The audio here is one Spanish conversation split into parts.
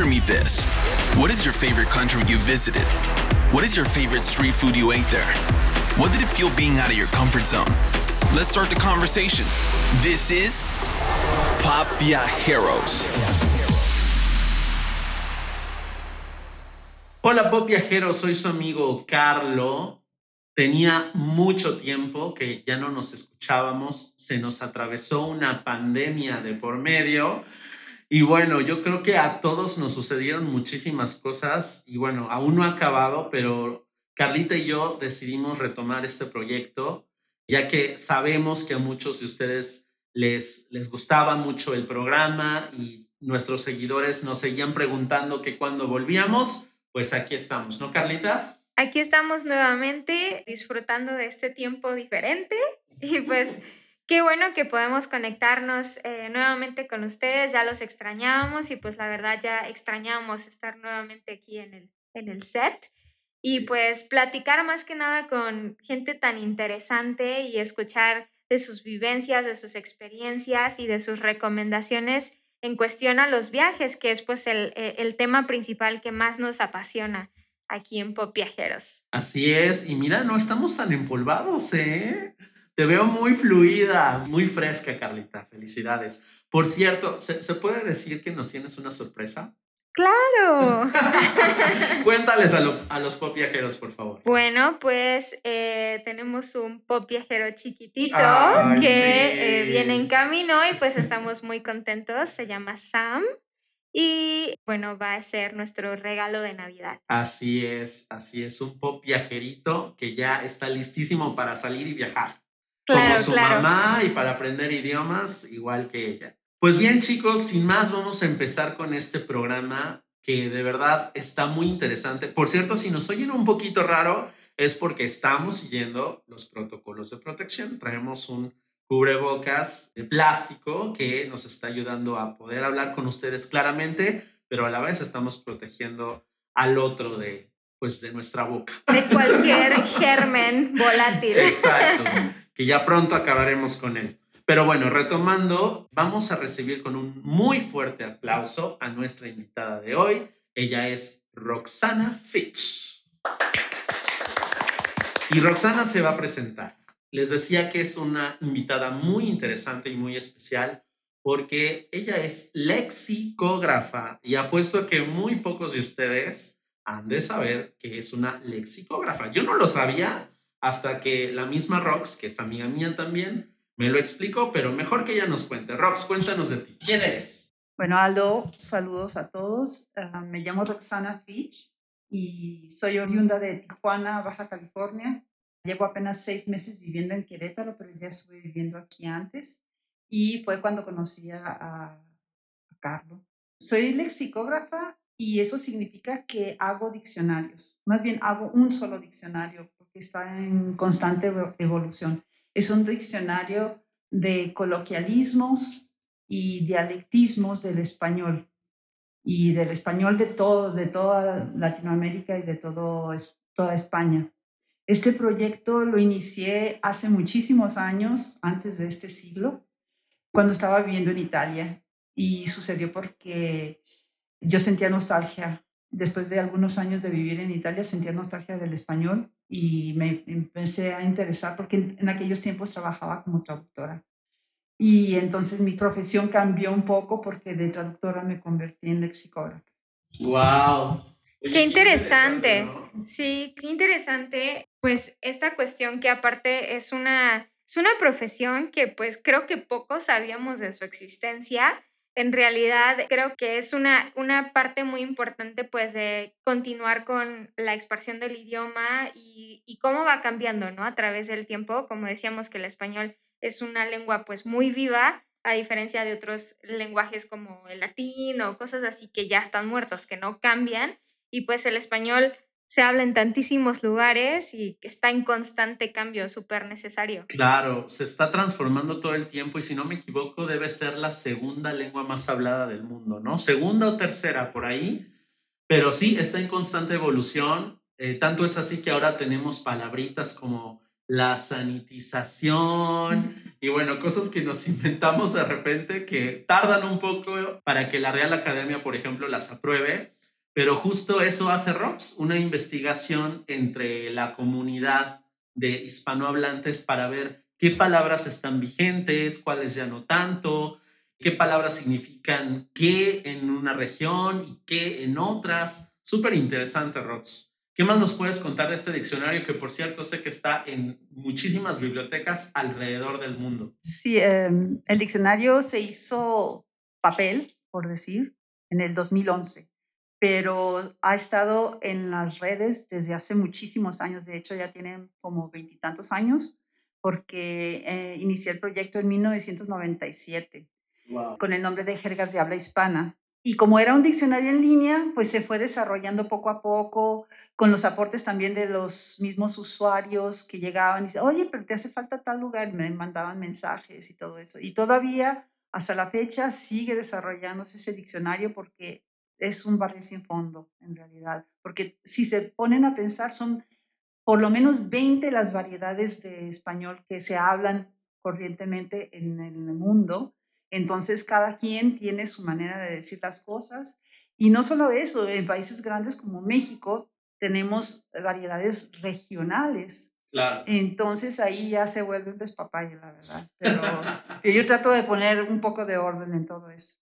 Answer me this. What is your favorite country you visited? What is your favorite street food you ate there? What did it feel being out of your comfort zone? Let's start the conversation. This is Pop Viajeros. Hola Pop Viajeros, soy su amigo Carlo. Tenía mucho tiempo que ya no nos escuchábamos, se nos atravesó una pandemia de por medio y bueno, yo creo que a todos nos sucedieron muchísimas cosas y bueno, aún no ha acabado, pero Carlita y yo decidimos retomar este proyecto, ya que sabemos que a muchos de ustedes les, les gustaba mucho el programa y nuestros seguidores nos seguían preguntando que cuando volvíamos, pues aquí estamos, ¿no, Carlita? Aquí estamos nuevamente disfrutando de este tiempo diferente y pues Qué bueno que podemos conectarnos eh, nuevamente con ustedes, ya los extrañábamos y pues la verdad ya extrañamos estar nuevamente aquí en el, en el set y pues platicar más que nada con gente tan interesante y escuchar de sus vivencias, de sus experiencias y de sus recomendaciones en cuestión a los viajes, que es pues el, eh, el tema principal que más nos apasiona aquí en Pop Viajeros. Así es, y mira, no estamos tan empolvados, ¿eh? Te veo muy fluida, muy fresca, Carlita. Felicidades. Por cierto, ¿se, puede decir que nos tienes una sorpresa? Claro. Cuéntales a, los pop viajeros, por favor. Bueno, pues eh, tenemos un pop viajero chiquitito que eh, viene en camino y pues estamos muy contentos. Se llama Sam. Y bueno, va a ser nuestro regalo de Navidad. Así es, así es, un pop viajerito que ya está listísimo para salir y viajar como su mamá y para aprender idiomas igual que ella. Pues bien chicos, sin más vamos a empezar con este programa que de verdad está muy interesante. Por cierto, si nos oyen un poquito raro, es porque estamos siguiendo los protocolos de protección. Traemos un cubrebocas de plástico que nos está ayudando a poder hablar con ustedes claramente, pero a la vez estamos protegiendo al otro de, pues, de nuestra boca. De cualquier germen volátil. Exacto que ya pronto acabaremos con él. Pero bueno, retomando, vamos a recibir con un muy fuerte aplauso a nuestra invitada de hoy. Ella es Roxana Fitch. Y Roxana se va a presentar. Les decía que es una invitada muy interesante y muy especial porque ella es lexicógrafa y apuesto que muy pocos de ustedes han de saber que es una lexicógrafa. Yo no lo sabía hasta que la misma Rox, que es amiga mía también, me lo explicó, pero mejor que ella nos cuente. Rox, cuéntanos de ti. ¿Quién eres? Bueno, Aldo, saludos a todos. Ah, me llamo Roxana Fitch y soy oriunda de Tijuana, Baja California. Llevo apenas seis meses viviendo en Querétaro, pero ya estuve viviendo aquí antes. Y fue cuando conocí a, a Carlos. Soy lexicógrafa y eso significa que hago diccionarios. Más bien hago un solo diccionario está en constante evolución. Es un diccionario de coloquialismos y dialectismos del español y del español de todo, de toda Latinoamérica y de todo, toda España. Este proyecto lo inicié hace muchísimos años, antes de este siglo, cuando estaba viviendo en Italia y sucedió porque yo sentía nostalgia después de algunos años de vivir en Italia, sentía nostalgia del español y me empecé a interesar porque en, aquellos tiempos trabajaba como traductora. Y entonces mi profesión cambió un poco porque de traductora me convertí en lexicógrafa. ¡Wow! qué interesante. Sí, qué interesante. Pues esta cuestión que aparte es una, es una profesión que pues creo que pocos sabíamos de su existencia en realidad creo que es una, una parte muy importante pues de continuar con la expresión del idioma y, y, cómo va cambiando, ¿no? A través del tiempo, como decíamos que el español es una lengua pues muy viva, a diferencia de otros lenguajes como el latín o cosas así que ya están muertos, que no cambian, y pues el español se habla en tantísimos lugares y está en constante cambio, súper necesario. Claro, se está transformando todo el tiempo y si no me equivoco debe ser la segunda lengua más hablada del mundo, ¿no? Segunda o tercera por ahí, pero sí, está en constante evolución. Eh, tanto es así que ahora tenemos palabritas como la sanitización y bueno, cosas que nos inventamos de repente que tardan un poco para que la Real Academia, por ejemplo, las apruebe, pero justo eso hace ROX, una investigación entre la comunidad de hispanohablantes para ver qué palabras están vigentes, cuáles ya no tanto, qué palabras significan qué en una región y qué en otras. Súper interesante, Rox. ¿Qué más nos puedes contar de este diccionario que, por cierto, sé que está en muchísimas bibliotecas alrededor del mundo? Sí, em, el diccionario se hizo papel, por decir, en el 2011, pero ha estado en las redes desde hace muchísimos años. De hecho, ya tienen como veintitantos años, porque eh, inicié el proyecto en 1997 con el nombre de Jergas de Habla Hispana. Y como era un diccionario en línea, pues se fue desarrollando poco a poco, con los aportes también de los mismos usuarios que llegaban y decían, oye, pero te hace falta tal lugar, y me mandaban mensajes y todo eso. Y todavía, hasta la fecha, sigue desarrollándose ese diccionario porque es un barril sin fondo, en realidad. Porque si se ponen a pensar, son por lo menos 20 las variedades de español que se hablan corrientemente en el mundo entonces, cada quien tiene su manera de decir las cosas. Y no solo eso, en países grandes como México tenemos variedades regionales. Claro. Entonces ahí ya se vuelve un despapalle, la verdad. Pero yo trato de poner un poco de orden en todo eso.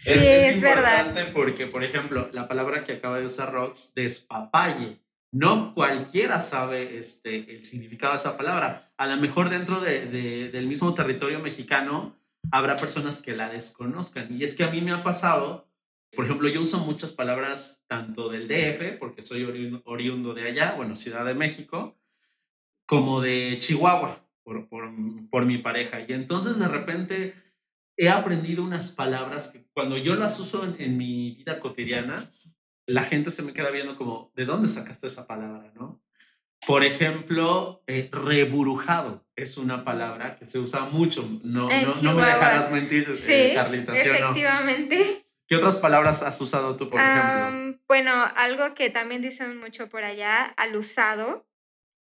Sí, es, es importante porque, por ejemplo, la palabra que acaba de usar Rox, despapalle, no cualquiera sabe este, el significado de esa palabra. A lo mejor dentro de, del mismo territorio mexicano habrá personas que la desconozcan. Y es que a mí me ha pasado, por ejemplo, yo uso muchas palabras tanto del DF, porque soy oriundo, de allá, bueno, Ciudad de México, como de Chihuahua, por, por, mi pareja. Y entonces de repente he aprendido unas palabras que cuando yo las uso en, en mi vida cotidiana, la gente se me queda viendo como, ¿de dónde sacaste esa palabra? ¿No? Por ejemplo, eh, reburujado es una palabra que se usa mucho. No, no, me dejarás mentir, eh, sí, Carlita, ¿sí efectivamente. ¿Qué otras palabras has usado tú, por ejemplo? Bueno, algo que también dicen mucho por allá, alusado.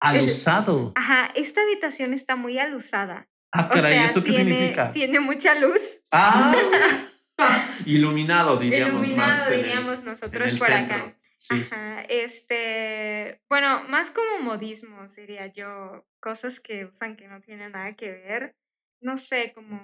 ¿Alusado? ajá, esta habitación está muy alusada. Ah, caray, ¿eso qué significa? Tiene mucha luz. Ah, iluminado, diríamos Iluminado, diríamos nosotros por acá. Ajá, este, bueno, más como modismos, diría yo, cosas que usan que no tienen nada que ver. No sé, como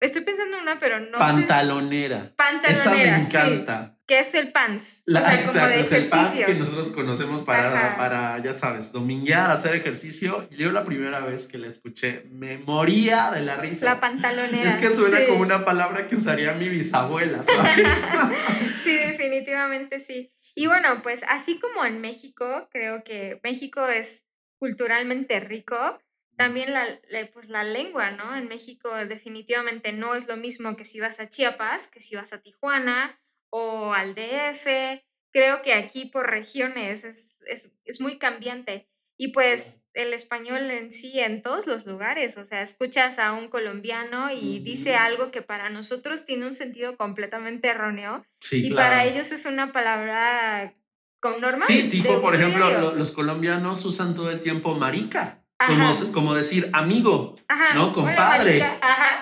Estoy pensando en una, pero no Pantalonera. Pantalonera. Esa me encanta. que es el pants. La, o sea, exacto, como de es el pants que nosotros conocemos para, para, ya sabes, dominguear, hacer ejercicio. Yo la primera vez que la escuché me moría de la risa. La pantalonera. Es que suena como una palabra que usaría mi bisabuela, ¿sabes? sí, definitivamente sí. Y bueno, pues así como en México, creo que México es culturalmente rico también la, pues la lengua, ¿no? En México definitivamente no es lo mismo que si vas a Chiapas, que si vas a Tijuana o al DF. Creo que aquí por regiones es, es, es muy cambiante. Y pues el español en sí en todos los lugares, o sea, escuchas a un colombiano y dice algo que para nosotros tiene un sentido completamente erróneo y para ellos es una palabra con normal. Sí, tipo, por ejemplo, los colombianos usan todo el tiempo marica. Como, como, decir amigo, ¿no? Compadre.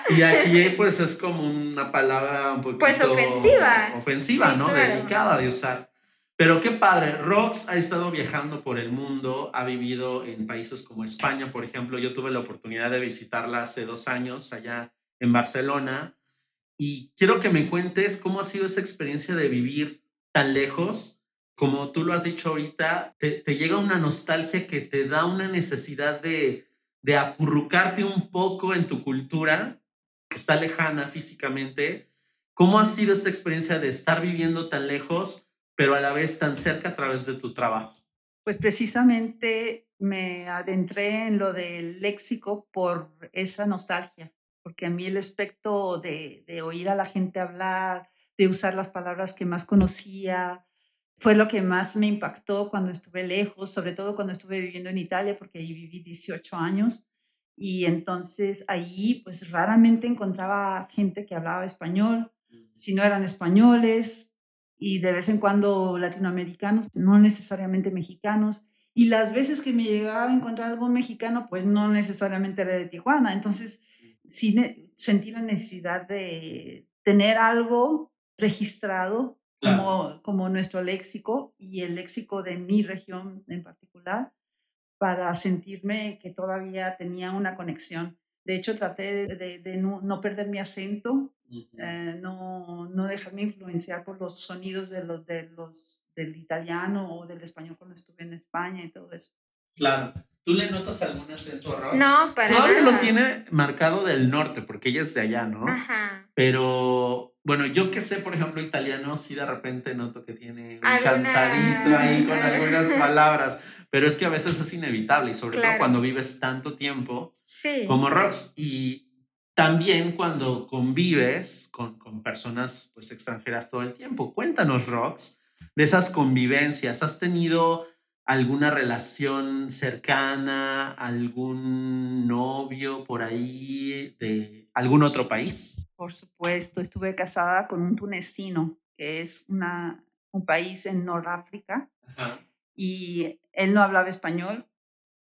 Y aquí pues es como una palabra un poquito... Pues ofensiva. Ofensiva, ¿no? Delicada de usar. Pero qué padre, Rox ha estado viajando por el mundo, ha vivido en países como España, por ejemplo. Yo tuve la oportunidad de visitarla hace dos años allá en Barcelona. Y quiero que me cuentes cómo ha sido esa experiencia de vivir tan lejos como tú lo has dicho ahorita, te, llega una nostalgia que te da una necesidad de, acurrucarte un poco en tu cultura, que está lejana físicamente. ¿Cómo ha sido esta experiencia de estar viviendo tan lejos, pero a la vez tan cerca a través de tu trabajo? Pues precisamente me adentré en lo del léxico por esa nostalgia, porque a mí el aspecto de, de oír a la gente hablar, de usar las palabras que más conocía, fue lo que más me impactó cuando estuve lejos, sobre todo cuando estuve viviendo en Italia, porque ahí viví 18 años. Y entonces ahí pues raramente encontraba gente que hablaba español, si no eran españoles, y de vez en cuando latinoamericanos, no necesariamente mexicanos. Y las veces que me llegaba a encontrar algo mexicano, pues no necesariamente era de Tijuana. Entonces, sí sentí la necesidad de tener algo registrado como, como nuestro léxico y el léxico de mi región en particular para sentirme que todavía tenía una conexión. De hecho, traté de, de, no, perder mi acento, eh, no, no, dejarme influenciar por los sonidos de los, de los, del italiano o del español cuando estuve en España y todo eso. Claro. ¿Tú le notas algún acento a? No, para Rox lo tiene marcado del norte, porque ella es de allá, ¿no? Ajá. Pero, bueno, yo que sé, por ejemplo, italiano, sí de repente noto que tiene un cantadito ahí con algunas palabras. Pero es que a veces es inevitable, y sobre todo cuando vives tanto tiempo como Rox. Y también cuando convives con, con personas pues, extranjeras todo el tiempo. Cuéntanos, Rox, de esas convivencias. ¿Has tenido alguna relación cercana, algún novio por ahí de algún otro país? Por supuesto, estuve casada con un tunecino, que es una, un país en Noráfrica, y él no hablaba español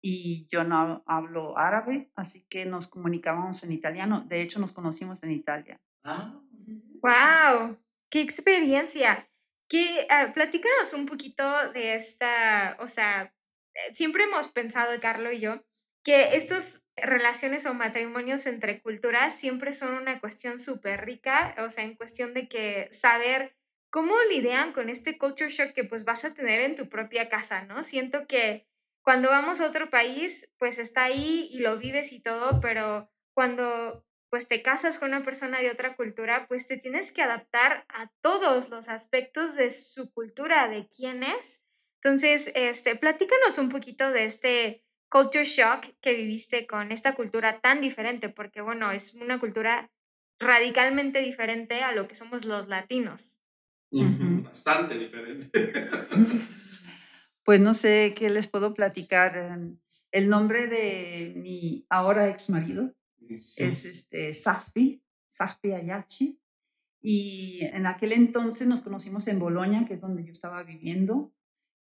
y yo no hablo árabe, así que nos comunicábamos en italiano. De hecho, nos conocimos en Italia. ¡Wow! Ah. ¡Qué experiencia! Que, uh, platícanos un poquito de esta, o sea, eh, siempre hemos pensado, Carlos y yo, que estas relaciones o matrimonios entre culturas siempre son una cuestión súper rica, o sea, en cuestión de que saber cómo lidian con este culture shock que pues vas a tener en tu propia casa, ¿no? Siento que cuando vamos a otro país, pues está ahí y lo vives y todo, pero cuando pues te casas con una persona de otra cultura, pues te tienes que adaptar a todos los aspectos de su cultura, de quién es. Entonces, este, platícanos un poquito de este culture shock que viviste con esta cultura tan diferente, porque bueno, es una cultura radicalmente diferente a lo que somos los latinos. Bastante diferente. pues no sé qué les puedo platicar. Em, el nombre de mi ahora ex marido es este, Sahpi, Sahpi Ayachi. Y en aquel entonces nos conocimos en Bolonia, que es donde yo estaba viviendo.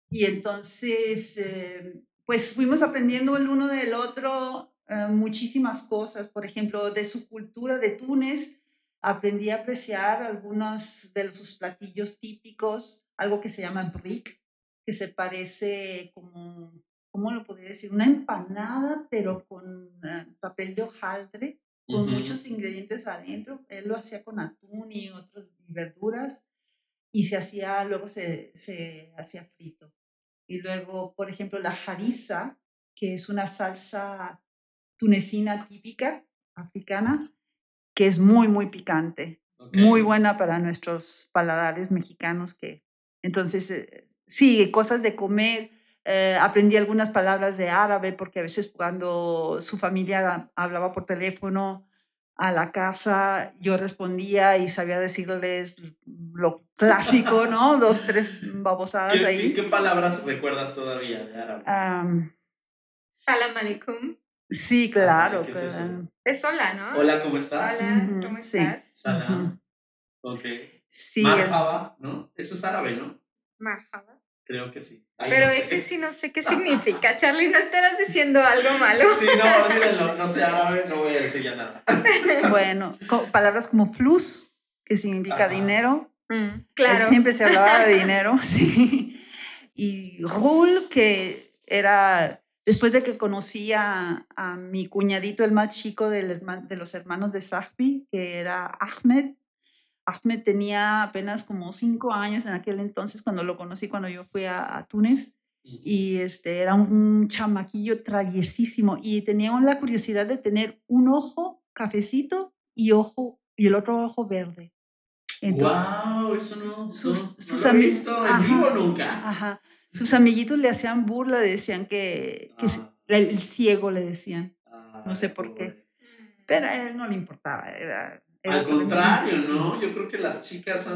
Y entonces, eh, pues fuimos aprendiendo el uno del otro eh, muchísimas cosas. Por ejemplo, de su cultura de Túnez, aprendí a apreciar algunos de sus platillos típicos, algo que se llama brick, que se parece como ¿cómo lo podría decir? Una empanada, pero con eh, papel de hojaldre, con muchos ingredientes adentro. Él lo hacía con atún y otras verduras y se hacía, luego se, se hacía frito. Y luego, por ejemplo, la harissa, que es una salsa tunecina típica africana, que es muy, muy picante, muy buena para nuestros paladares mexicanos que entonces, eh, sí, cosas de comer eh, aprendí algunas palabras de árabe porque a veces cuando su familia hablaba por teléfono a la casa, yo respondía y sabía decirles lo clásico, ¿no? Dos, tres babosadas ¿Qué, ahí. ¿qué, palabras recuerdas todavía de árabe? Salam aleikum. Sí, claro. es, hola, ¿no? Hola, ¿cómo estás? Hola, ¿cómo estás? Salam. Ok. Sí. Marhaba, ¿no? Eso es árabe, ¿no? Marhaba. Creo que sí. Pero ese sí no sé qué significa. Charlie, no estarás diciendo algo malo. Sí, no, olvídenlo. No sé árabe, no voy a decir ya nada. Bueno, palabras como flus, que significa dinero. Mm, claro. Siempre se hablaba de dinero, sí. Y rul, que era después de que conocí a, a, mi cuñadito, el más chico del, de los hermanos de Sahbi, que era Ahmed, Ahmed tenía apenas como cinco años en aquel entonces cuando lo conocí, cuando yo fui a, Túnez. Y este, era un chamaquillo traviesísimo y tenía la curiosidad de tener un ojo cafecito y, ojo, y el otro ojo verde. ¡Wow! Eso no, sus, lo he visto en vivo nunca. Sus amiguitos le hacían burla, decían que, que el ciego le decían. no sé por qué. Pero a él no le importaba, era al contrario, ¿no? Yo creo que las chicas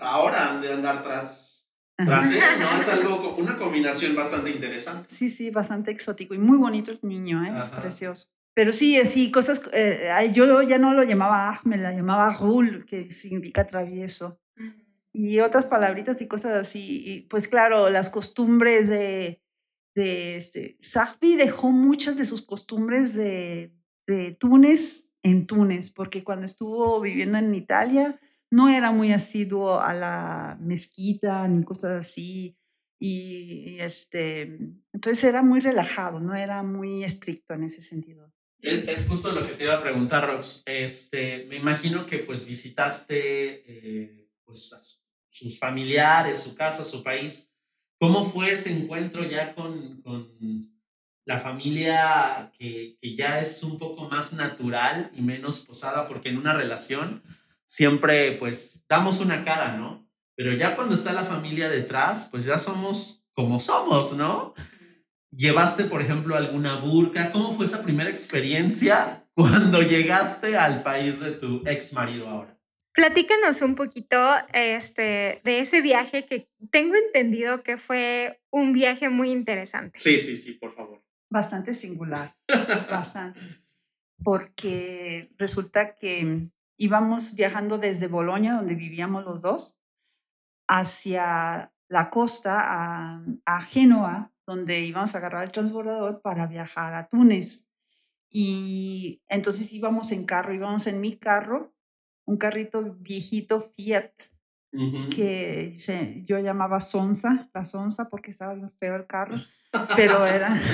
ahora han de andar tras, tras él, ¿no? Es algo, una combinación bastante interesante. Sí, sí, bastante exótico y muy bonito el niño, ¿eh? Precioso. Pero sí, sí, cosas, eh, yo ya no lo llamaba Ahmed, la llamaba Rul, que significa travieso. Y otras palabritas y cosas así. Y pues claro, las costumbres de, de este, dejó muchas de sus costumbres de, de Túnez en Túnez, porque cuando estuvo viviendo en Italia no era muy asiduo a la mezquita ni cosas así. Y, este, entonces era muy relajado, no era muy estricto en ese sentido. Es, justo lo que te iba a preguntar, Rox. Este, me imagino que pues visitaste eh, pues, a sus familiares, su casa, su país. ¿Cómo fue ese encuentro ya con, con la familia que, que, ya es un poco más natural y menos posada? Porque en una relación siempre pues damos una cara, ¿no? Pero ya cuando está la familia detrás, pues ya somos como somos, ¿no? ¿Llevaste, por ejemplo, alguna burka? ¿Cómo fue esa primera experiencia cuando llegaste al país de tu ex marido ahora? Platícanos un poquito este, de ese viaje que tengo entendido que fue un viaje muy interesante. Sí, sí, sí, por favor. Bastante singular, bastante. Porque resulta que íbamos viajando desde Bolonia, donde vivíamos los dos, hacia la costa, a, a Génova, donde íbamos a agarrar el transbordador para viajar a Túnez. Y entonces íbamos en carro, íbamos en mi carro, un carrito viejito Fiat, que se, yo llamaba Sonsa, la Sonsa, porque estaba bien feo el carro, pero era...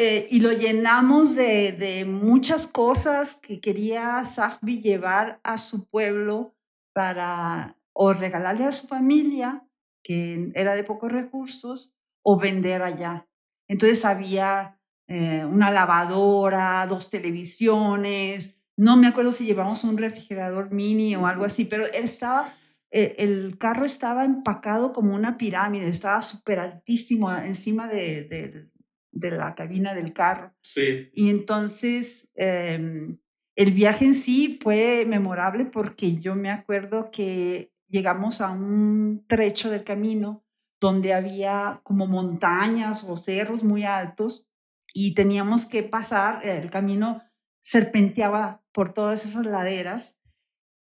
Eh, y lo llenamos de, de, muchas cosas que quería Sahbi llevar a su pueblo para o regalarle a su familia, que era de pocos recursos, o vender allá. Entonces había eh, una lavadora, dos televisiones, no me acuerdo si llevamos un refrigerador mini o algo así, pero él estaba, el carro estaba empacado como una pirámide, estaba súper altísimo encima de, de, la cabina del carro. Sí. Y entonces em, el viaje en sí fue memorable porque yo me acuerdo que llegamos a un trecho del camino donde había como montañas o cerros muy altos y teníamos que pasar, el camino serpenteaba por todas esas laderas,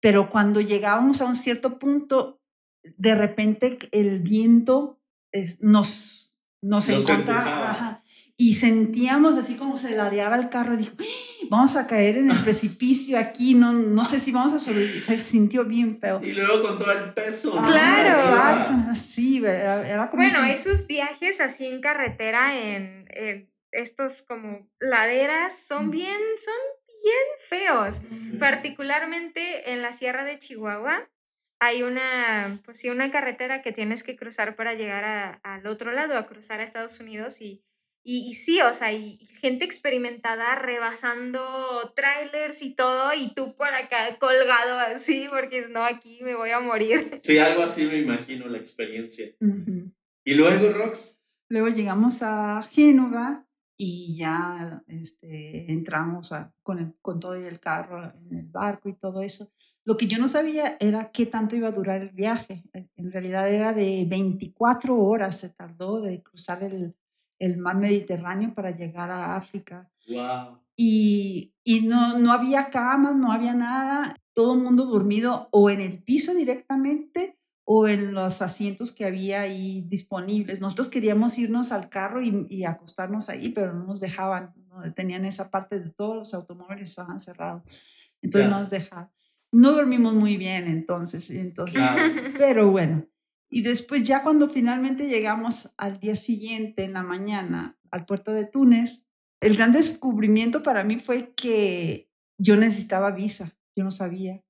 pero cuando llegábamos a un cierto punto, de repente el viento nos, nos, encontraba y sentíamos así como se ladeaba el carro, dijo, ¡Ah! vamos a caer en el precipicio aquí, no, no sé si vamos a sobrevivir, se sintió bien feo. Y luego con todo el peso. claro. Exacto, sí, era, como... Bueno, esos viajes así en carretera, en, estos como laderas, son bien, son bien feos, particularmente en la Sierra de Chihuahua. Hay una, pues sí, una carretera que tienes que cruzar para llegar al otro lado, a cruzar a Estados Unidos y y, sí, o sea, y gente experimentada rebasando trailers y todo, y tú por acá colgado así, porque no, aquí me voy a morir. Sí, algo así me imagino la experiencia. ¿Y luego, Rox? Luego llegamos a Génova y ya este, entramos con, el, con todo el carro en el barco y todo eso. Lo que yo no sabía era qué tanto iba a durar el viaje. En realidad era de 24 horas, se tardó de cruzar el, el mar Mediterráneo para llegar a África. Y, y no, no había camas, no había nada, todo el mundo dormido o en el piso directamente o en los asientos que había ahí disponibles. Nosotros queríamos irnos al carro y, y acostarnos ahí, pero no nos dejaban, no tenían esa parte de todos los automóviles estaban cerrados. Entonces no nos dejaban. No dormimos muy bien entonces, entonces pero bueno, y después ya cuando finalmente llegamos al día siguiente, en la mañana, al puerto de Túnez, el gran descubrimiento para mí fue que yo necesitaba visa. Yo no sabía.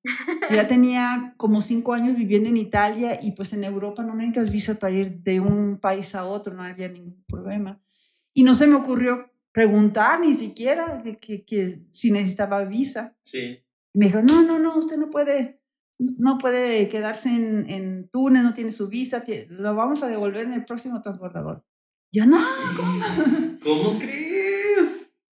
ya tenía como cinco años viviendo en Italia y pues en Europa no necesitas visa para ir de un país a otro, no había ningún problema. Y no se me ocurrió preguntar ni siquiera de que, que si necesitaba visa. Sí. Me dijo, no, no, no, usted no puede no puede quedarse en, en Túnez, no tiene su visa, lo vamos a devolver en el próximo transbordador. Yo no, ¿cómo, ¿Cómo crees?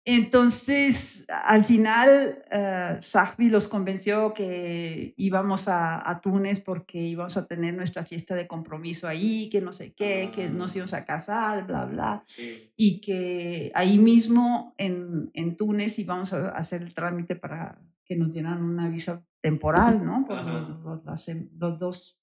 Entonces, al final, uh, los convenció que íbamos a, a, Túnez porque íbamos a tener nuestra fiesta de compromiso ahí, que no sé qué, que nos ah. íbamos a casar, bla, bla. Y que ahí mismo en, en Túnez íbamos a hacer el trámite para que nos dieran una visa temporal, ¿no? Por las, dos,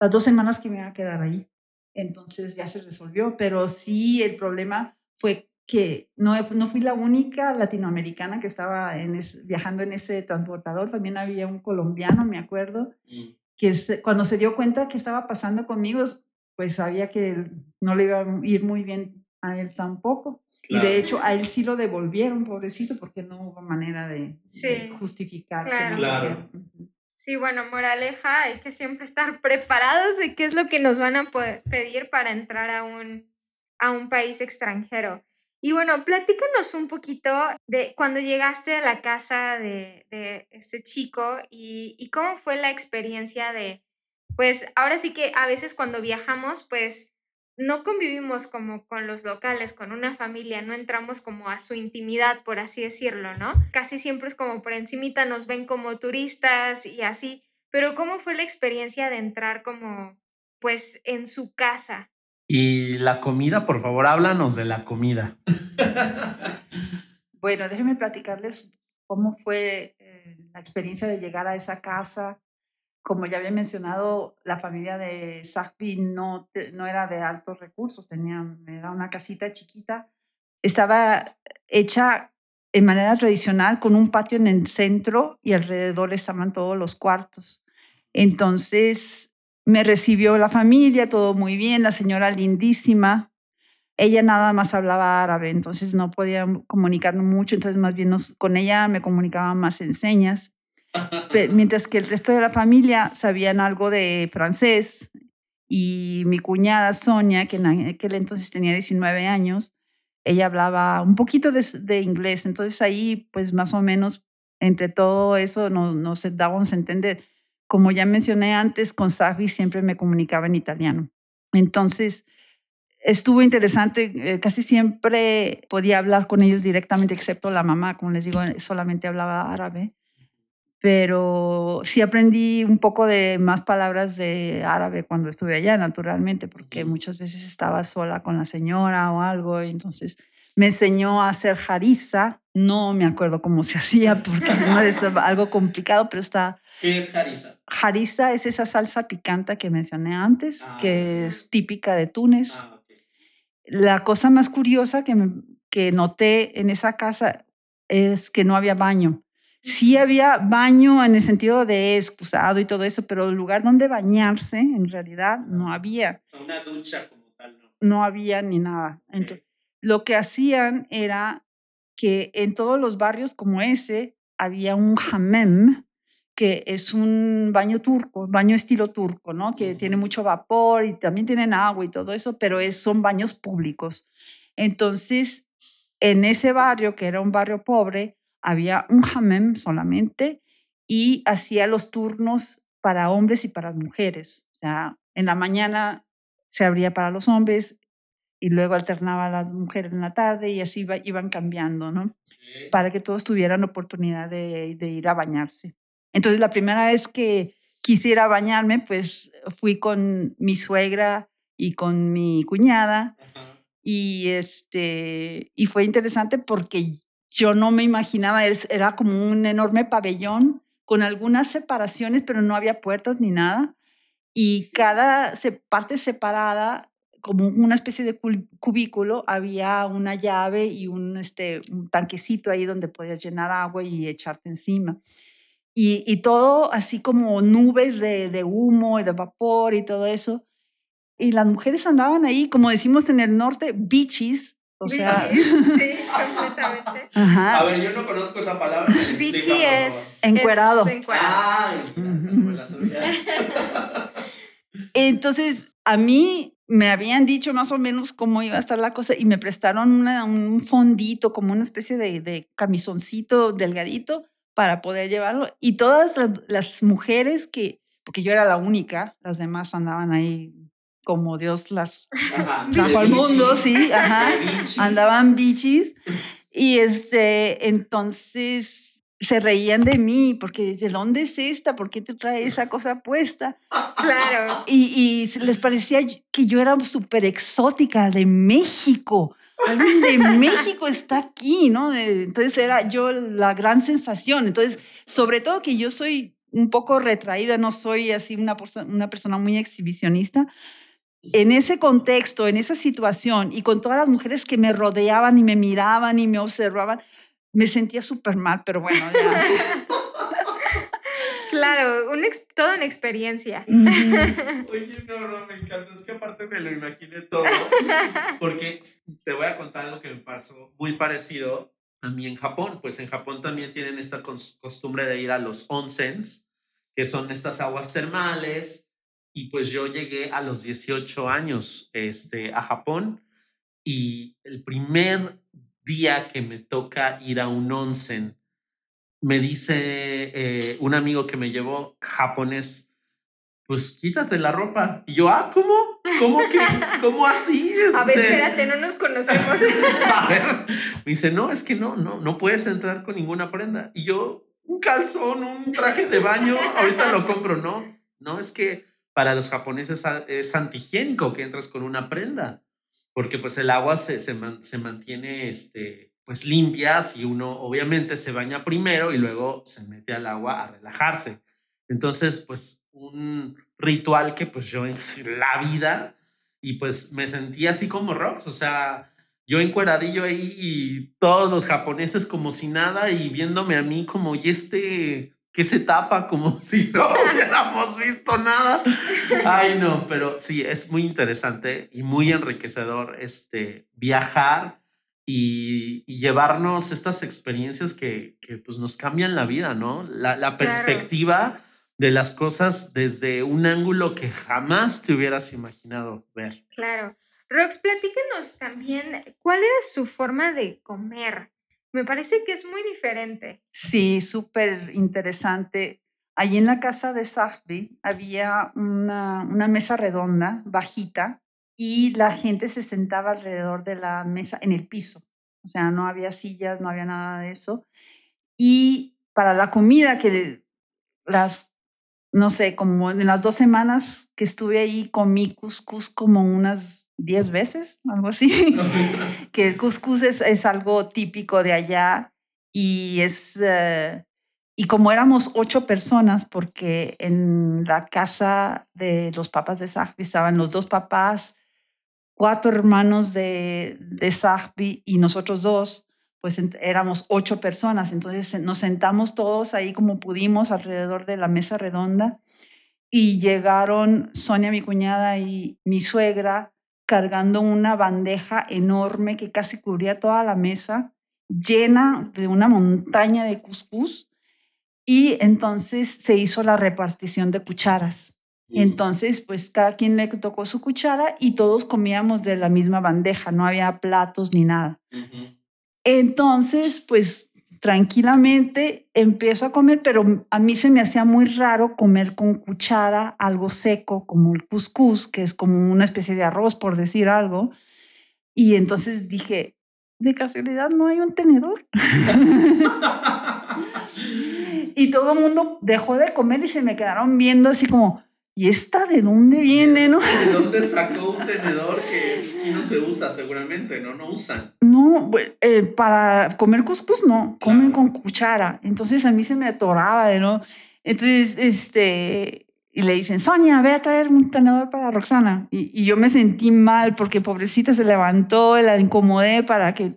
las dos semanas que me iba a quedar ahí. entonces ya se resolvió, pero sí el problema fue que no, no fui la única latinoamericana que estaba en viajando en ese transportador, también había un colombiano, me acuerdo, mm. que cuando se dio cuenta que estaba pasando conmigo, pues sabía que no le iba a ir muy bien a él tampoco. Y de hecho a él sí lo devolvieron, pobrecito, porque no hubo manera de, justificar. Claro. Sí, bueno, moraleja, hay que siempre estar preparados de qué es lo que nos van a pedir para entrar a un, a un país extranjero. Y bueno, platícanos un poquito de cuando llegaste a la casa de, de este chico y, y, cómo fue la experiencia de, pues ahora sí que a veces cuando viajamos, pues no convivimos como con los locales, con una familia, no entramos como a su intimidad, por así decirlo, ¿no? Casi siempre es como por encimita, nos ven como turistas y así, pero ¿cómo fue la experiencia de entrar como, pues, en su casa? Y la comida, por favor, háblanos de la comida. bueno, déjenme platicarles cómo fue eh, la experiencia de llegar a esa casa. Como ya había mencionado, la familia de Sahbi no, no era de altos recursos, tenían, era una casita chiquita. Estaba hecha en manera tradicional con un patio en el centro y alrededor estaban todos los cuartos. Entonces, me recibió la familia, todo muy bien, la señora lindísima. Ella nada más hablaba árabe, entonces no podía comunicarnos mucho, entonces más bien con ella me comunicaba más en señas. Mientras que el resto de la familia sabían algo de francés y mi cuñada Sonia, que en aquel entonces tenía 19 años, ella hablaba un poquito de, inglés, entonces ahí pues más o menos entre todo eso nos, nos dábamos a entender como ya mencioné antes, con Safi siempre me comunicaba en italiano. Entonces, estuvo interesante, eh, casi siempre podía hablar con ellos directamente, excepto la mamá, como les digo, solamente hablaba árabe. Pero sí aprendí un poco de más palabras de árabe cuando estuve allá, naturalmente, porque muchas veces estaba sola con la señora o algo, y entonces me enseñó a hacer jariza. No me acuerdo cómo se hacía porque es algo complicado, pero está... ¿Qué es jariza? Jariza es esa salsa picante que mencioné antes, que ah. es típica de Túnez. Ah, La cosa más curiosa que, que noté en esa casa es que no había baño. Sí había baño en el sentido de excusado y todo eso, pero el lugar donde bañarse en realidad no había. Una ducha como tal, ¿no? No había ni nada. Entonces, lo que hacían era que en todos los barrios como ese había un hamem, que es un baño turco, baño estilo turco, ¿no? Que tiene mucho vapor y también tienen agua y todo eso, pero es, son baños públicos. Entonces, en ese barrio, que era un barrio pobre, había un hamem solamente y hacía los turnos para hombres y para mujeres. O sea, en la mañana se abría para los hombres, y luego alternaba a las mujeres en la tarde y así iban cambiando, ¿no? Para que todos tuvieran oportunidad de, ir a bañarse. Entonces, la primera vez que quisiera bañarme, pues fui con mi suegra y con mi cuñada. Y, este, y fue interesante porque yo no me imaginaba, era como un enorme pabellón con algunas separaciones, pero no había puertas ni nada. Y cada parte separada como una especie de cubículo, había una llave y un, este, un tanquecito ahí donde podías llenar agua y echarte encima. Y, y todo así como nubes de, de, humo y de vapor y todo eso. Y las mujeres andaban ahí, como decimos en el norte, bichis. O sea, sí, completamente. A ver, yo no conozco esa palabra. Bichi es encuerado. Es encuerado. Entonces, a mí me habían dicho más o menos cómo iba a estar la cosa y me prestaron un fondito, como una especie de, de, camisoncito delgadito para poder llevarlo. Y todas las, mujeres que, porque yo era la única, las demás andaban ahí como Dios las trajo al mundo, sí, ajá, andaban bichis. Y este, entonces se reían de mí porque ¿de dónde es esta? ¿Por qué te trae esa cosa puesta? Claro. Y, y les parecía que yo era súper exótica de México. Alguien de México está aquí, ¿no? Entonces era yo la gran sensación. Entonces, sobre todo que yo soy un poco retraída, no soy así una, una persona muy exhibicionista. en ese contexto, en esa situación y con todas las mujeres que me rodeaban y me miraban y me observaban, me sentía súper mal, pero bueno, ya. Claro, toda una experiencia. Oye, no, no, me encanta. Es que aparte me lo imaginé todo. Porque te voy a contar algo que me pasó muy parecido a mí en Japón. Pues en Japón también tienen esta costumbre de ir a los onsens, que son estas aguas termales. Y pues yo llegué a los 18 años este, a Japón y el primer día que me toca ir a un onsen, me dice eh, un amigo que me llevó japonés, pues quítate la ropa. Y yo, ah, ¿cómo? ¿Cómo que? ¿Cómo así? A ver, este espérate, no nos conocemos. a ver, me dice, no, es que no, no, no puedes entrar con ninguna prenda. Y yo, un calzón, un traje de baño, ahorita lo compro. No, no, es que para los japoneses es antihigiénico que entras con una prenda, porque pues el agua se, se, se mantiene, este, pues limpias y uno obviamente se baña primero y luego se mete al agua a relajarse. Entonces, pues un ritual que pues yo en la vida y pues me sentí así como rocks, o sea, yo encueradillo ahí y todos los japoneses como si nada y viéndome a mí como, y este que se tapa como si no hubiéramos visto nada. Ay, no, pero sí, es muy interesante y muy enriquecedor este viajar y, llevarnos estas experiencias que, que, pues nos cambian la vida, ¿no? La, la perspectiva de las cosas desde un ángulo que jamás te hubieras imaginado ver. Claro. Rox, platícanos también cuál era su forma de comer. Me parece que es muy diferente. Sí, súper interesante. Allí en la casa de Sahbi había una, una mesa redonda, bajita, y la gente se sentaba alrededor de la mesa en el piso. O sea, no había sillas, no había nada de eso. Y para la comida, que las, no sé, como en las dos semanas que estuve ahí, comí cuscús como unas diez veces, algo así. que el cuscús es, es, algo típico de allá y es... Eh, y como éramos ocho personas, porque en la casa de los papás de Sahbi estaban los dos papás, cuatro hermanos de, de Sahbi y nosotros dos, pues éramos ocho personas. Entonces nos sentamos todos ahí como pudimos alrededor de la mesa redonda y llegaron Sonia, mi cuñada, y mi suegra cargando una bandeja enorme que casi cubría toda la mesa, llena de una montaña de cuscús. Y entonces se hizo la repartición de cucharas. Entonces, pues cada quien le tocó su cuchara y todos comíamos de la misma bandeja, no había platos ni nada. Entonces, pues tranquilamente empiezo a comer, pero a mí se me hacía muy raro comer con cuchara algo seco como el cuscús, que es como una especie de arroz, por decir algo. Y entonces dije, de casualidad no hay un tenedor. y todo el mundo dejó de comer y se me quedaron viendo así como, ¿y esta de dónde viene, no? ¿De dónde sacó un tenedor que aquí no se usa seguramente, no? No usan. No, eh, para comer cuscús no, comen con cuchara. Entonces a mí se me atoraba, ¿no? Entonces, este, y le dicen, Sonia, ve a traer un tenedor para Roxana. Y, y yo me sentí mal porque pobrecita se levantó, la incomodé para que...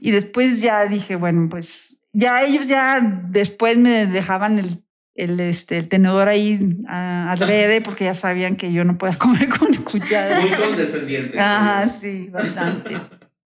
Y después ya dije, bueno, pues ya ellos ya después me dejaban el el, este, el tenedor ahí uh, adrede porque ya sabían que yo no podía comer con cuchara. Muy condescendiente. Ajá, sí, bastante.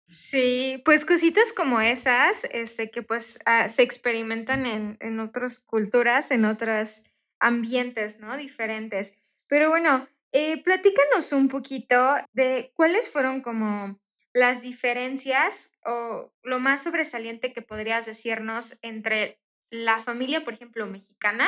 Sí, pues cositas como esas, este, que pues uh, se experimentan en, en otras culturas, en otros ambientes, ¿no? Diferentes. Pero bueno, eh, platícanos un poquito de cuáles fueron como las diferencias o lo más sobresaliente que podrías decirnos entre la familia, por ejemplo, mexicana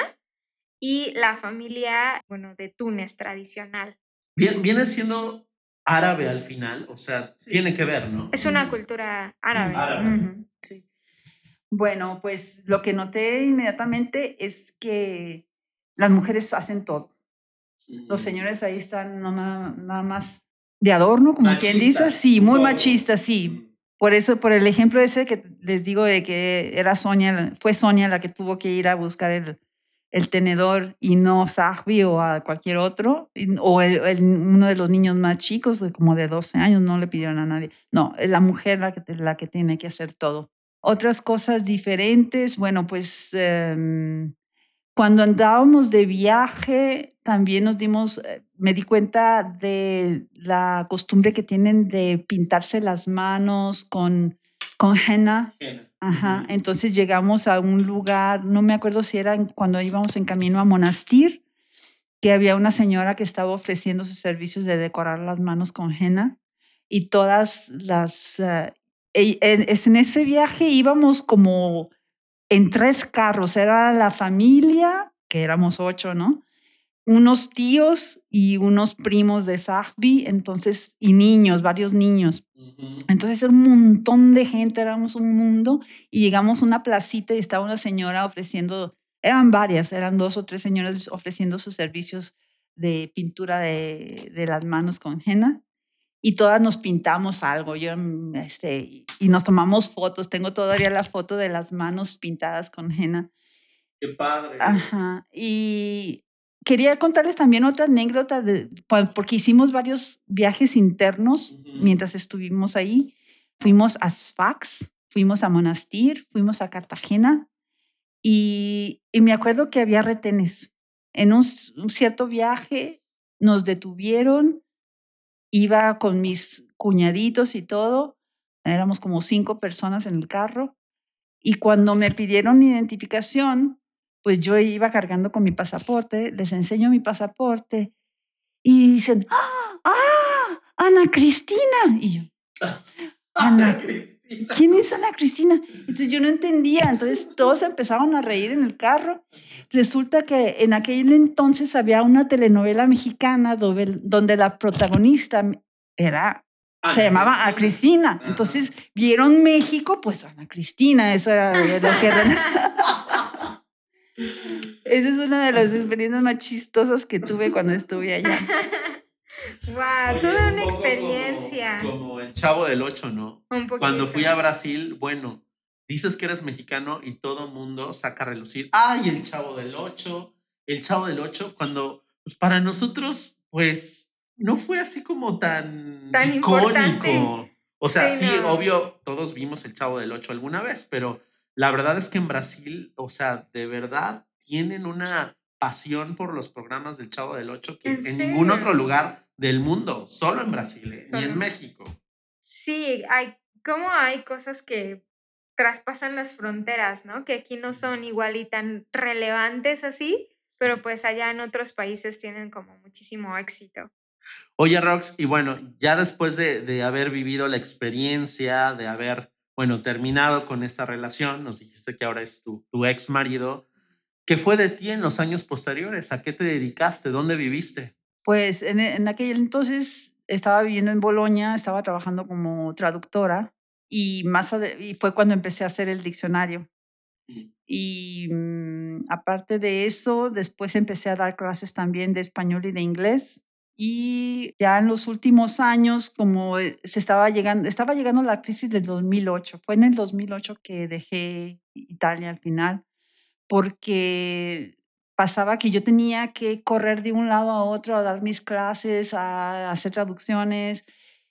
y la familia, bueno, de Túnez tradicional. viene siendo árabe al final, o sea, tiene que ver, ¿no? Es una cultura árabe. sí. Bueno, pues lo que noté inmediatamente es que las mujeres hacen todo. Los señores ahí están nada, más de adorno, como quien dice. Sí, muy machistas, sí. Por eso, por el ejemplo ese que les digo de que era Sonia, fue Sonia la que tuvo que ir a buscar el, tenedor y no Sahbi o a cualquier otro, o uno de los niños más chicos, como de 12 años, no le pidieron a nadie. No, es la mujer la que, la que tiene que hacer todo. Otras cosas diferentes, bueno, pues em, cuando andábamos de viaje, también nos dimos, eh, me di cuenta de la costumbre que tienen de pintarse las manos con, con henna. Ajá. Entonces llegamos a un lugar, no me acuerdo si era cuando íbamos en camino a Monastir, que había una señora que estaba ofreciendo sus servicios de decorar las manos con henna y todas las... Uh, en ese viaje íbamos como en tres carros. Era la familia, que éramos ocho, ¿no? Unos tíos y unos primos de Sahbi, entonces, y niños, varios niños. Entonces era un montón de gente, éramos un mundo, y llegamos a una placita y estaba una señora ofreciendo, eran varias, eran dos o tres señoras ofreciendo sus servicios de pintura de, de las manos con henna. Y todas nos pintamos algo, yo, mm, este, y nos tomamos fotos. Tengo todavía la foto de las manos pintadas con henna. Qué padre. Ajá. Y quería contarles también otra anécdota, de, porque hicimos varios viajes internos mientras estuvimos ahí. Fuimos a Sfax, fuimos a Monastir, fuimos a Cartagena y, me acuerdo que había retenes. En un, cierto viaje nos detuvieron, iba con mis cuñaditos y todo, éramos como cinco personas en el carro y cuando me pidieron identificación, pues yo iba cargando con mi pasaporte, les enseño mi pasaporte y dicen, ¡ah! ¡ah! ¡Ana Cristina! Y yo, Ana, Cristina. ¿Quién es Ana Cristina? Entonces yo no entendía, entonces todos empezaron a reír en el carro. Resulta que en aquel entonces había una telenovela mexicana donde, la protagonista era se llamaba Ana Cristina. Entonces vieron México, pues Ana Cristina, eso era lo que era. Esa es una de las experiencias más chistosas que tuve cuando estuve allá. Wow, toda una experiencia. Como, el chavo del 8, ¿no? Cuando fui a Brasil, bueno, dices que eres mexicano y todo mundo saca a relucir. ¡Ay, el chavo del 8! El chavo del 8, cuando pues para nosotros, pues, no fue así como tan, tan icónico. O sea, sí, obvio, todos vimos el chavo del 8 alguna vez, pero la verdad es que en Brasil, o sea, de verdad tienen una pasión por los programas del Chavo del Ocho que en, ningún otro lugar del mundo, solo en Brasil ¿eh? y en México. Sí, hay, como hay cosas que traspasan las fronteras, ¿no? Que aquí no son igual y tan relevantes así, pero pues allá en otros países tienen como muchísimo éxito. Oye, Rox, y bueno, ya después de, de haber vivido la experiencia, de haber bueno, terminado con esta relación, nos dijiste que ahora es tu, tu ex marido. ¿Qué fue de ti en los años posteriores? ¿A qué te dedicaste? ¿Dónde viviste? Pues en, en aquel entonces estaba viviendo en Bolonia, estaba trabajando como traductora y, más y fue cuando empecé a hacer el diccionario. Mm. Y mm, aparte de eso, después empecé a dar clases también de español y de inglés y ya en los últimos años, como eh, se estaba llegando, estaba llegando la crisis del 2008, fue en el 2008 que dejé Italia al final, porque pasaba que yo tenía que correr de un lado a otro a dar mis clases, a hacer traducciones,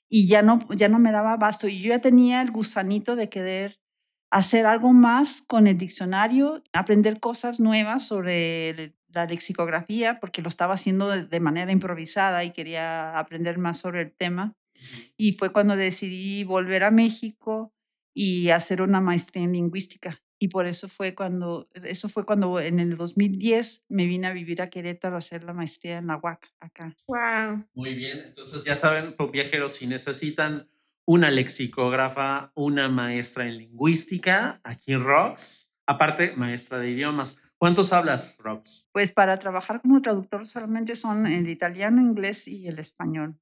y ya no, ya no me daba abasto. Y yo ya tenía el gusanito de querer hacer algo más con el diccionario, aprender cosas nuevas sobre la lexicografía, porque lo estaba haciendo de, manera improvisada y quería aprender más sobre el tema. Y fue cuando decidí volver a México y hacer una maestría en lingüística. Y por eso fue cuando, eso fue cuando en el 2010 me vine a vivir a Querétaro a hacer la maestría en la UAC, acá. Wow. Muy bien, entonces ya saben, viajeros, si necesitan una lexicógrafa, una maestra en lingüística, aquí en ROX, aparte maestra de idiomas. ¿Cuántos hablas, Rox? Pues para trabajar como traductor solamente son el italiano, inglés y el español.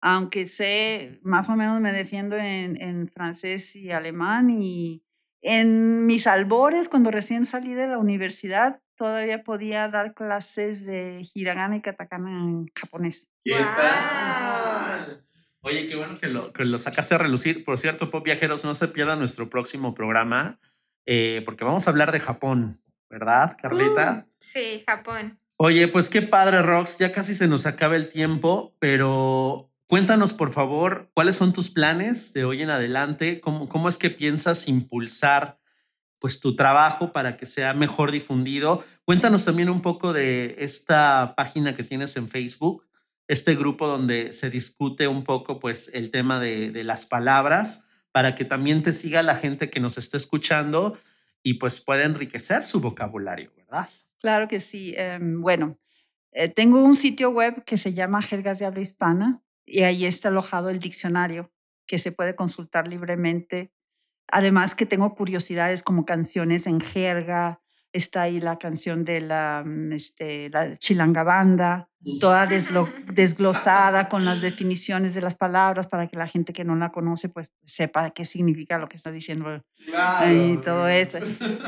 Aunque sé, más o menos me defiendo en, en francés y alemán y en mis albores, cuando recién salí de la universidad, todavía podía dar clases de hiragana y katakana en japonés. ¿Qué tal? Oye, qué bueno que lo, que lo sacaste a relucir. Por cierto, Pop Viajeros, no se pierdan nuestro próximo programa, eh, porque vamos a hablar de Japón. ¿Verdad, Carlita? Uh, sí, Japón. Oye, pues qué padre, Rox. Ya casi se nos acaba el tiempo, pero cuéntanos, por favor, cuáles son tus planes de hoy en adelante. ¿Cómo, cómo es que piensas impulsar pues tu trabajo para que sea mejor difundido? Cuéntanos también un poco de esta página que tienes en Facebook, este grupo donde se discute un poco pues el tema de, de las palabras para que también te siga la gente que nos está escuchando y pues pueda enriquecer su vocabulario, ¿verdad? Claro que sí. Em, bueno, eh, tengo un sitio web que se llama Jergas de Habla Hispana y ahí está alojado el diccionario que se puede consultar libremente. Además que tengo curiosidades como canciones en jerga, está ahí la canción de la, mm, este, la Chilanga Banda, toda desglosada con las definiciones de las palabras para que la gente que no la conoce pues sepa qué significa lo que está diciendo y todo eso.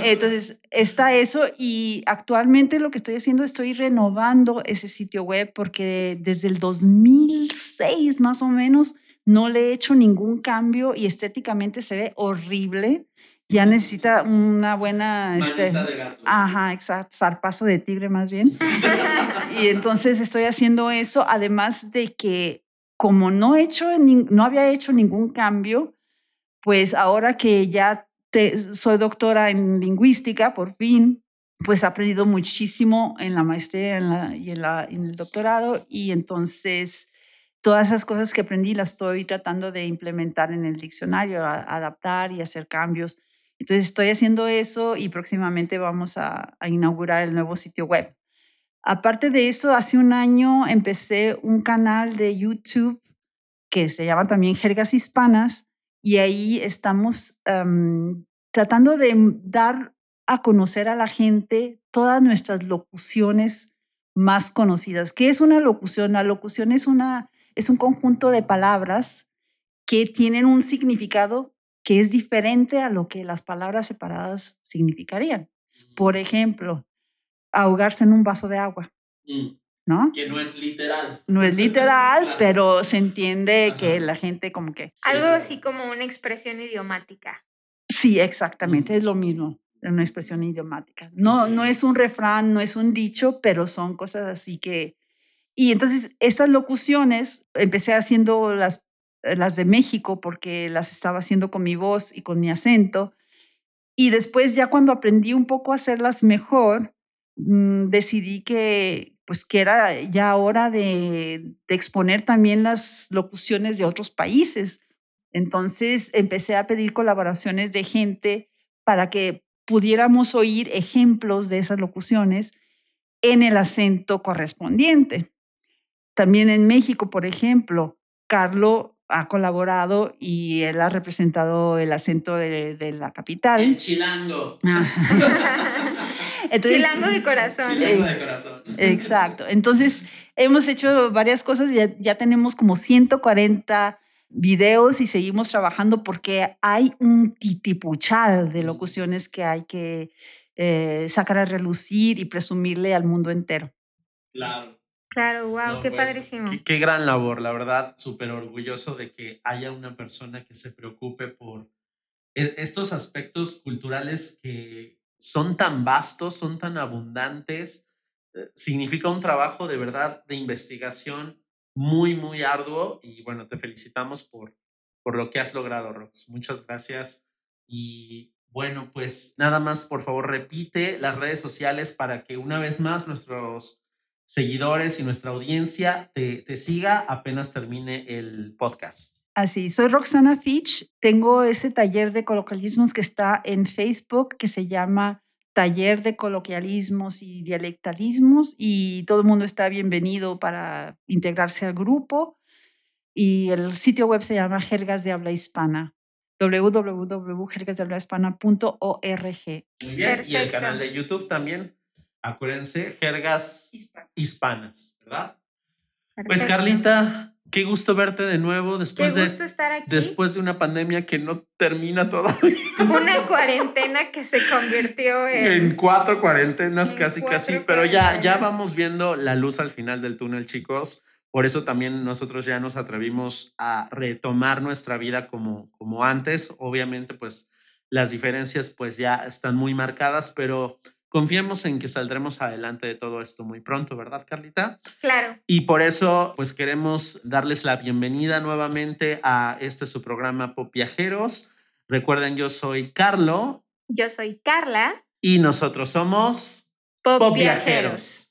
Entonces está eso y actualmente lo que estoy haciendo estoy renovando ese sitio web porque desde el 2006 más o menos no le he hecho ningún cambio y estéticamente se ve horrible ya necesita una buena... Este, de gato. Ajá, exacto, zarpazo de tigre más bien. y entonces estoy haciendo eso, además de que como no, he hecho, no había hecho ningún cambio, pues ahora que ya te, soy doctora en lingüística, por fin, pues he aprendido muchísimo en la maestría en la, y en, la, en el doctorado y entonces todas esas cosas que aprendí las estoy tratando de implementar en el diccionario, adaptar y hacer cambios. Entonces estoy haciendo eso y próximamente vamos a, inaugurar el nuevo sitio web. Aparte de eso, hace un año empecé un canal de YouTube que se llama también Jergas Hispanas y ahí estamos em, tratando de dar a conocer a la gente todas nuestras locuciones más conocidas. ¿Qué es una locución? La locución es, una, es un conjunto de palabras que tienen un significado que es diferente a lo que las palabras separadas significarían. Por ejemplo, ahogarse en un vaso de agua. Mm. ¿No? Que no es literal. No es literal, pero se entiende que la gente como que... Algo así como una expresión idiomática. Sí, exactamente, es lo mismo, una expresión idiomática. No, no es un refrán, no es un dicho, pero son cosas así que... Y entonces estas locuciones, empecé haciendo las las de México porque las estaba haciendo con mi voz y con mi acento. Y después ya cuando aprendí un poco a hacerlas mejor, mm, decidí que pues que era ya hora de, de, exponer también las locuciones de otros países. Entonces empecé a pedir colaboraciones de gente para que pudiéramos oír ejemplos de esas locuciones en el acento correspondiente. También en México, por ejemplo, Carlo ha colaborado y él ha representado el acento de, de la capital. El chilango. Ah. chilango de corazón. Chilango de corazón. Exacto. Entonces, hemos hecho varias cosas, ya, ya tenemos como 140 videos y seguimos trabajando porque hay un titipuchal de locuciones que hay que eh, sacar a relucir y presumirle al mundo entero. Claro. Claro, wow, qué pues, padrísimo. Qué, gran labor, la verdad, súper orgulloso de que haya una persona que se preocupe por e, estos aspectos culturales que son tan vastos, son tan abundantes. Eh, significa un trabajo de verdad de investigación muy, muy arduo y bueno, te felicitamos por, por lo que has logrado, Rox. Muchas gracias. Y bueno, pues nada más, por favor, repite las redes sociales para que una vez más nuestros seguidores y nuestra audiencia te, te siga apenas termine el podcast. Así, soy Roxana Fitch, tengo ese taller de coloquialismos que está en Facebook que se llama Taller de Coloquialismos y Dialectalismos y todo el mundo está bienvenido para integrarse al grupo y el sitio web se llama Jergas de Habla Hispana www.jergasdehablahispana.org. Muy bien, y el canal de YouTube también acuérdense, jergas hispanas, ¿verdad? Pues Carlita, qué gusto verte de nuevo después qué gusto estar aquí. después de una pandemia que no termina todavía. Una cuarentena que se convirtió en en cuatro cuarentenas casi casi, pero ya ya vamos viendo la luz al final del túnel, chicos. Por eso también nosotros ya nos atrevimos a retomar nuestra vida como como antes. Obviamente, pues las diferencias pues ya están muy marcadas, pero confiemos en que saldremos adelante de todo esto muy pronto, ¿verdad, Carlita? Claro. Y por eso, pues queremos darles la bienvenida nuevamente a este su programa Pop Viajeros. Recuerden, yo soy Carlo. Yo soy Carla. Y nosotros somos Pop, Viajeros.